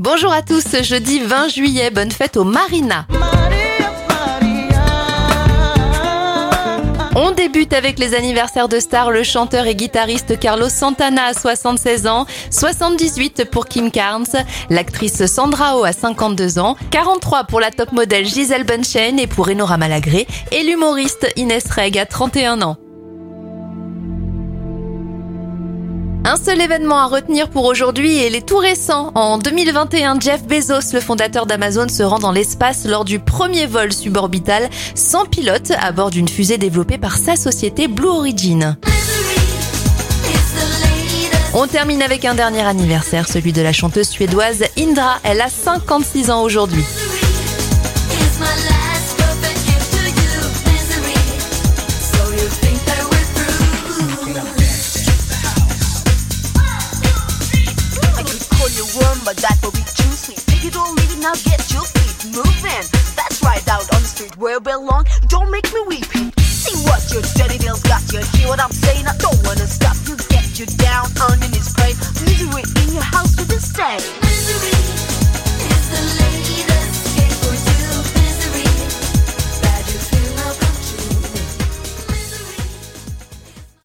Bonjour à tous, jeudi 20 juillet, bonne fête au Marina. On débute avec les anniversaires de stars, le chanteur et guitariste Carlos Santana à 76 ans, 78 pour Kim Carnes, l'actrice Sandra Oh à 52 ans, 43 pour la top modèle Gisèle Bunchen et pour Enora Malagré et l'humoriste Inès Reg à 31 ans. Un seul événement à retenir pour aujourd'hui et les tout récents. En 2021, Jeff Bezos, le fondateur d'Amazon, se rend dans l'espace lors du premier vol suborbital sans pilote à bord d'une fusée développée par sa société Blue Origin. On termine avec un dernier anniversaire, celui de la chanteuse suédoise Indra. Elle a 56 ans aujourd'hui. But that will be too sweet. Take it or leave it, now get your feet moving. That's right, out on the street where belong. Don't make me weep. See what your dirty nails got you. Hear what I'm saying? I don't wanna stop you. Get you down on your knees, praying. Misery in your house with the same.